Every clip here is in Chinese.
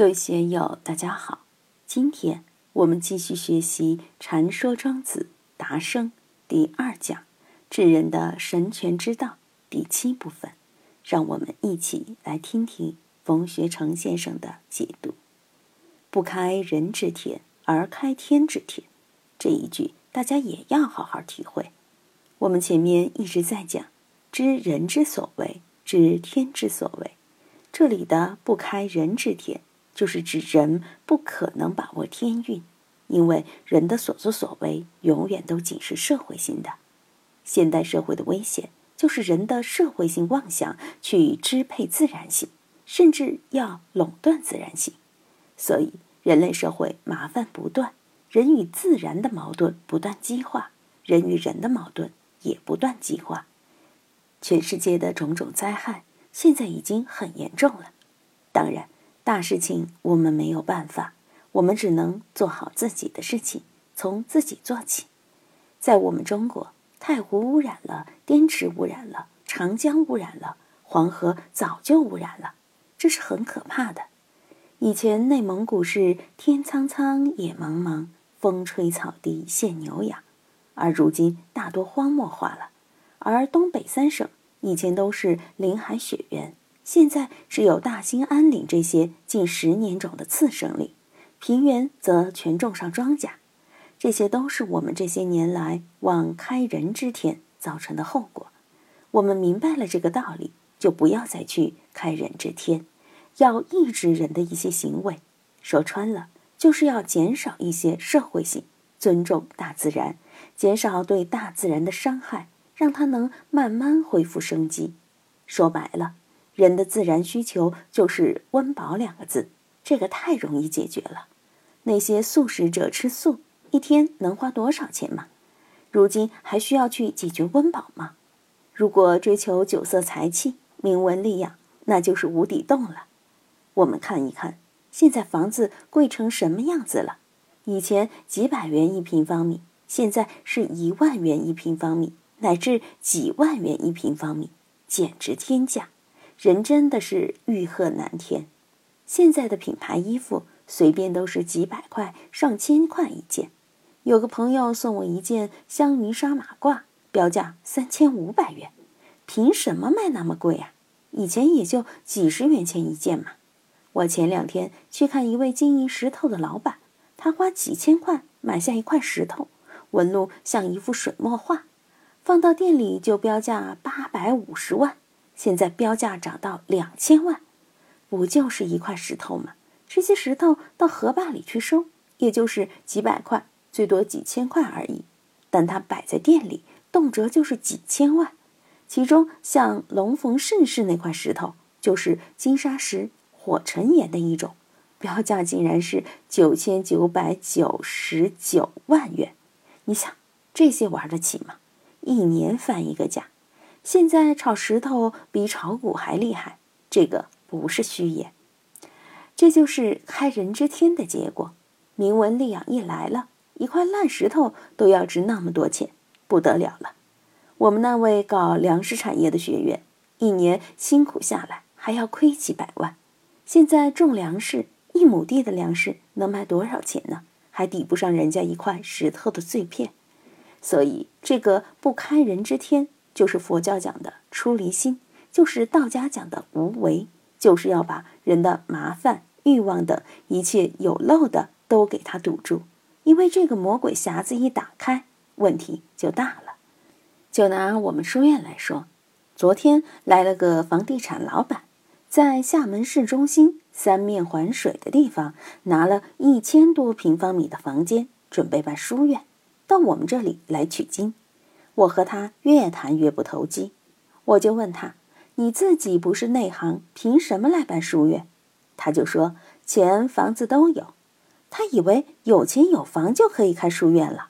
各位学友，大家好。今天我们继续学习《禅说庄子达生》第二讲“治人的神权之道”第七部分，让我们一起来听听冯学成先生的解读。不开人之天，而开天之天，这一句大家也要好好体会。我们前面一直在讲“知人之所为，知天之所为”，这里的“不开人之天”。就是指人不可能把握天运，因为人的所作所为永远都仅是社会性的。现代社会的危险就是人的社会性妄想去支配自然性，甚至要垄断自然性。所以，人类社会麻烦不断，人与自然的矛盾不断激化，人与人的矛盾也不断激化。全世界的种种灾害现在已经很严重了，当然。大事情我们没有办法，我们只能做好自己的事情，从自己做起。在我们中国，太湖污染了，滇池污染了，长江污染了，黄河早就污染了，这是很可怕的。以前内蒙古是天苍苍，野茫茫，风吹草低见牛羊，而如今大多荒漠化了。而东北三省以前都是林海雪原。现在只有大兴安岭这些近十年种的次生林，平原则全种上庄稼，这些都是我们这些年来妄开人之天造成的后果。我们明白了这个道理，就不要再去开人之天，要抑制人的一些行为。说穿了，就是要减少一些社会性，尊重大自然，减少对大自然的伤害，让它能慢慢恢复生机。说白了。人的自然需求就是温饱两个字，这个太容易解决了。那些素食者吃素，一天能花多少钱吗？如今还需要去解决温饱吗？如果追求酒色财气、名闻利养，那就是无底洞了。我们看一看，现在房子贵成什么样子了？以前几百元一平方米，现在是一万元一平方米，乃至几万元一平方米，简直天价。人真的是欲壑难填，现在的品牌衣服随便都是几百块、上千块一件。有个朋友送我一件香云纱马褂，标价三千五百元，凭什么卖那么贵啊？以前也就几十元钱一件嘛。我前两天去看一位经营石头的老板，他花几千块买下一块石头，纹路像一幅水墨画，放到店里就标价八百五十万。现在标价涨到两千万，不就是一块石头吗？这些石头到河坝里去收，也就是几百块，最多几千块而已。但它摆在店里，动辄就是几千万。其中像龙凤盛世那块石头，就是金沙石、火成岩的一种，标价竟然是九千九百九十九万元。你想，这些玩得起吗？一年翻一个价。现在炒石头比炒股还厉害，这个不是虚言，这就是开人之天的结果。名闻利养一来了，一块烂石头都要值那么多钱，不得了了。我们那位搞粮食产业的学员，一年辛苦下来还要亏几百万。现在种粮食，一亩地的粮食能卖多少钱呢？还抵不上人家一块石头的碎片。所以，这个不开人之天。就是佛教讲的出离心，就是道家讲的无为，就是要把人的麻烦、欲望等一切有漏的都给它堵住。因为这个魔鬼匣子一打开，问题就大了。就拿我们书院来说，昨天来了个房地产老板，在厦门市中心三面环水的地方，拿了一千多平方米的房间，准备办书院，到我们这里来取经。我和他越谈越不投机，我就问他：“你自己不是内行，凭什么来办书院？”他就说：“钱房子都有。”他以为有钱有房就可以开书院了。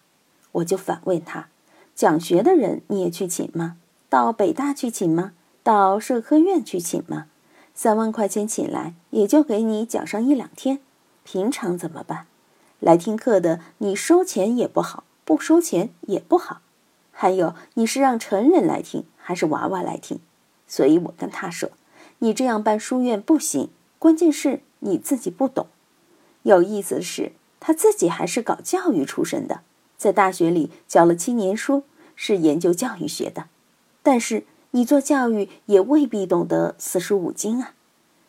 我就反问他：“讲学的人你也去请吗？到北大去请吗？到社科院去请吗？三万块钱请来，也就给你讲上一两天。平常怎么办？来听课的，你收钱也不好，不收钱也不好。”还有，你是让成人来听还是娃娃来听？所以我跟他说，你这样办书院不行。关键是你自己不懂。有意思的是，他自己还是搞教育出身的，在大学里教了七年书，是研究教育学的。但是你做教育也未必懂得四书五经啊。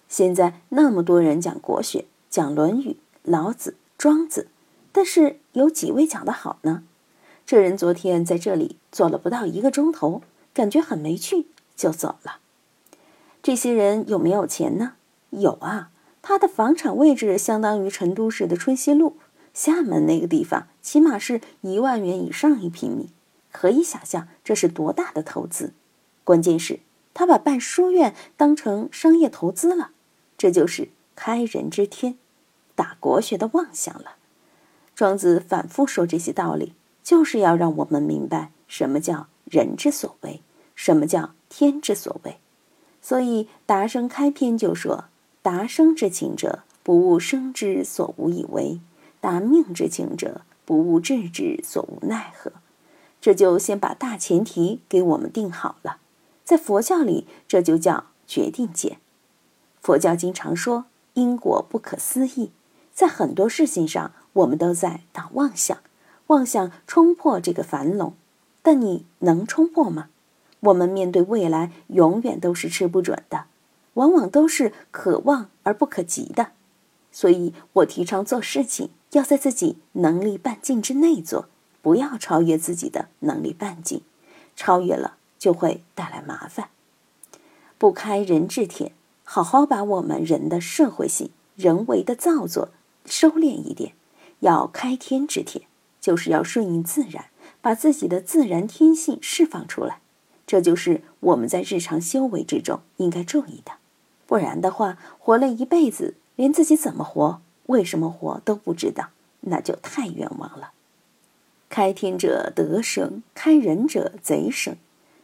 现在那么多人讲国学，讲《论语》《老子》《庄子》，但是有几位讲得好呢？这人昨天在这里坐了不到一个钟头，感觉很没趣，就走了。这些人有没有钱呢？有啊。他的房产位置相当于成都市的春熙路，厦门那个地方起码是一万元以上一平米，可以想象这是多大的投资。关键是，他把办书院当成商业投资了，这就是开人之天，打国学的妄想了。庄子反复说这些道理，就是要让我们明白什么叫人之所为，什么叫天之所为。所以达生开篇就说。达生之情者，不务生之所无以为；达命之情者，不务智之所无奈何。这就先把大前提给我们定好了。在佛教里，这就叫决定见。佛教经常说因果不可思议，在很多事情上，我们都在打妄想，妄想冲破这个樊笼。但你能冲破吗？我们面对未来，永远都是吃不准的。往往都是可望而不可及的，所以我提倡做事情要在自己能力半径之内做，不要超越自己的能力半径，超越了就会带来麻烦。不开人治天，好好把我们人的社会性、人为的造作收敛一点，要开天治天，就是要顺应自然，把自己的自然天性释放出来，这就是我们在日常修为之中应该注意的。不然的话，活了一辈子，连自己怎么活、为什么活都不知道，那就太冤枉了。开天者得生，开人者贼生。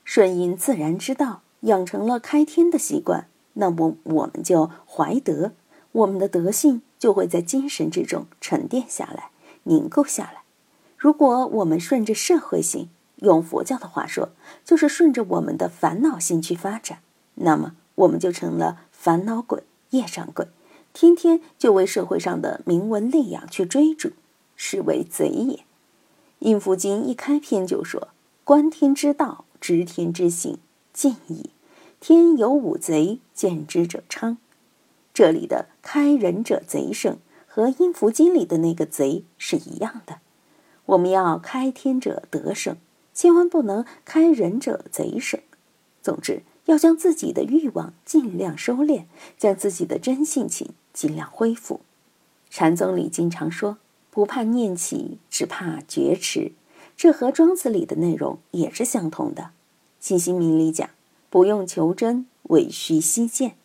顺应自然之道，养成了开天的习惯，那么我们就怀德，我们的德性就会在精神之中沉淀下来、凝固下来。如果我们顺着社会性，用佛教的话说，就是顺着我们的烦恼性去发展，那么我们就成了。烦恼鬼、业障鬼，天天就为社会上的名闻利养去追逐，是为贼也。应符经一开篇就说：“观天之道，知天之行，尽矣。天有五贼，见之者昌。”这里的“开人者贼胜”和应符经里的那个贼是一样的。我们要开天者得胜，千万不能开人者贼胜。总之。要将自己的欲望尽量收敛，将自己的真性情尽量恢复。禅宗里经常说：“不怕念起，只怕觉迟。”这和庄子里的内容也是相同的。信心明里讲：“不用求真，唯须息见。”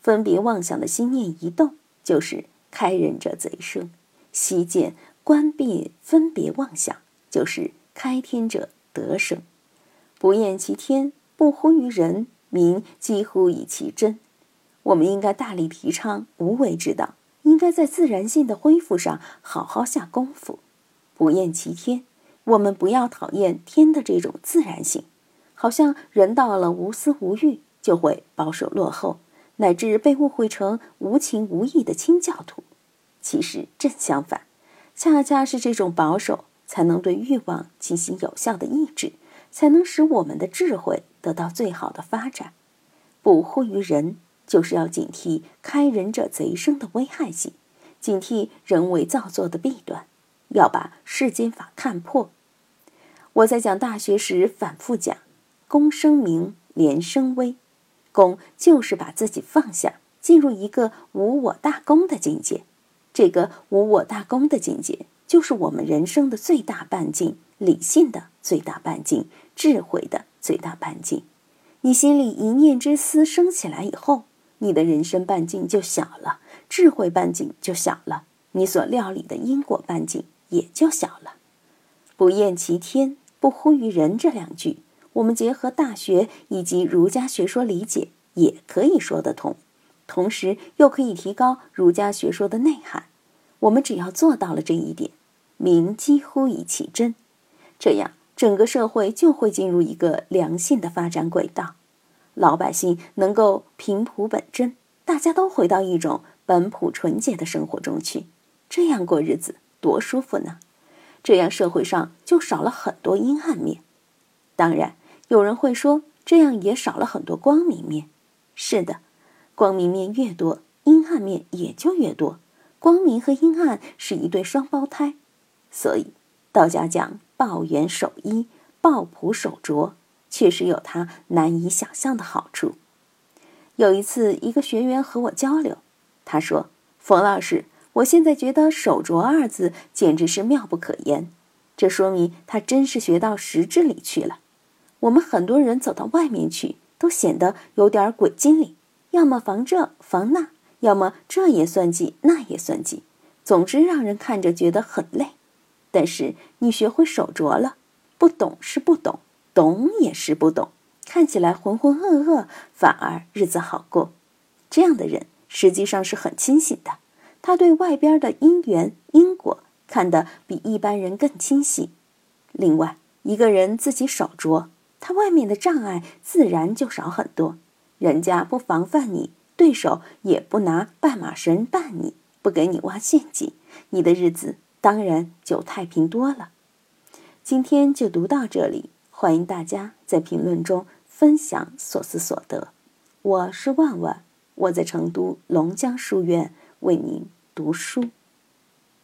分别妄想的心念一动，就是开人者贼生；息见关闭分别妄想，就是开天者得生。不厌其天，不忽于人。民几乎以其真，我们应该大力提倡无为之道，应该在自然性的恢复上好好下功夫，不厌其天。我们不要讨厌天的这种自然性，好像人到了无私无欲就会保守落后，乃至被误会成无情无义的清教徒。其实正相反，恰恰是这种保守，才能对欲望进行有效的抑制，才能使我们的智慧。得到最好的发展，不惑于人，就是要警惕开人者贼生的危害性，警惕人为造作的弊端，要把世间法看破。我在讲大学时反复讲：功生名，廉生威。功就是把自己放下，进入一个无我大功的境界。这个无我大公的境界，就是我们人生的最大半径，理性的最大半径，智慧的。最大半径，你心里一念之思升起来以后，你的人生半径就小了，智慧半径就小了，你所料理的因果半径也就小了。不厌其天，不忽于人这两句，我们结合大学以及儒家学说理解，也可以说得通，同时又可以提高儒家学说的内涵。我们只要做到了这一点，民几乎以其真，这样。整个社会就会进入一个良性的发展轨道，老百姓能够平朴本真，大家都回到一种本朴纯洁的生活中去，这样过日子多舒服呢？这样社会上就少了很多阴暗面。当然，有人会说，这样也少了很多光明面。是的，光明面越多，阴暗面也就越多。光明和阴暗是一对双胞胎，所以道家讲抱元守一，抱朴守拙，确实有它难以想象的好处。有一次，一个学员和我交流，他说：“冯老师，我现在觉得‘守拙’二字简直是妙不可言，这说明他真是学到实质里去了。我们很多人走到外面去，都显得有点鬼精灵，要么防这防那。”要么这也算计，那也算计，总之让人看着觉得很累。但是你学会守拙了，不懂是不懂，懂也是不懂，看起来浑浑噩噩，反而日子好过。这样的人实际上是很清醒的，他对外边的因缘因果看得比一般人更清晰。另外，一个人自己守拙，他外面的障碍自然就少很多，人家不防范你。对手也不拿绊马神绊你，不给你挖陷阱，你的日子当然就太平多了。今天就读到这里，欢迎大家在评论中分享所思所得。我是万万，我在成都龙江书院为您读书。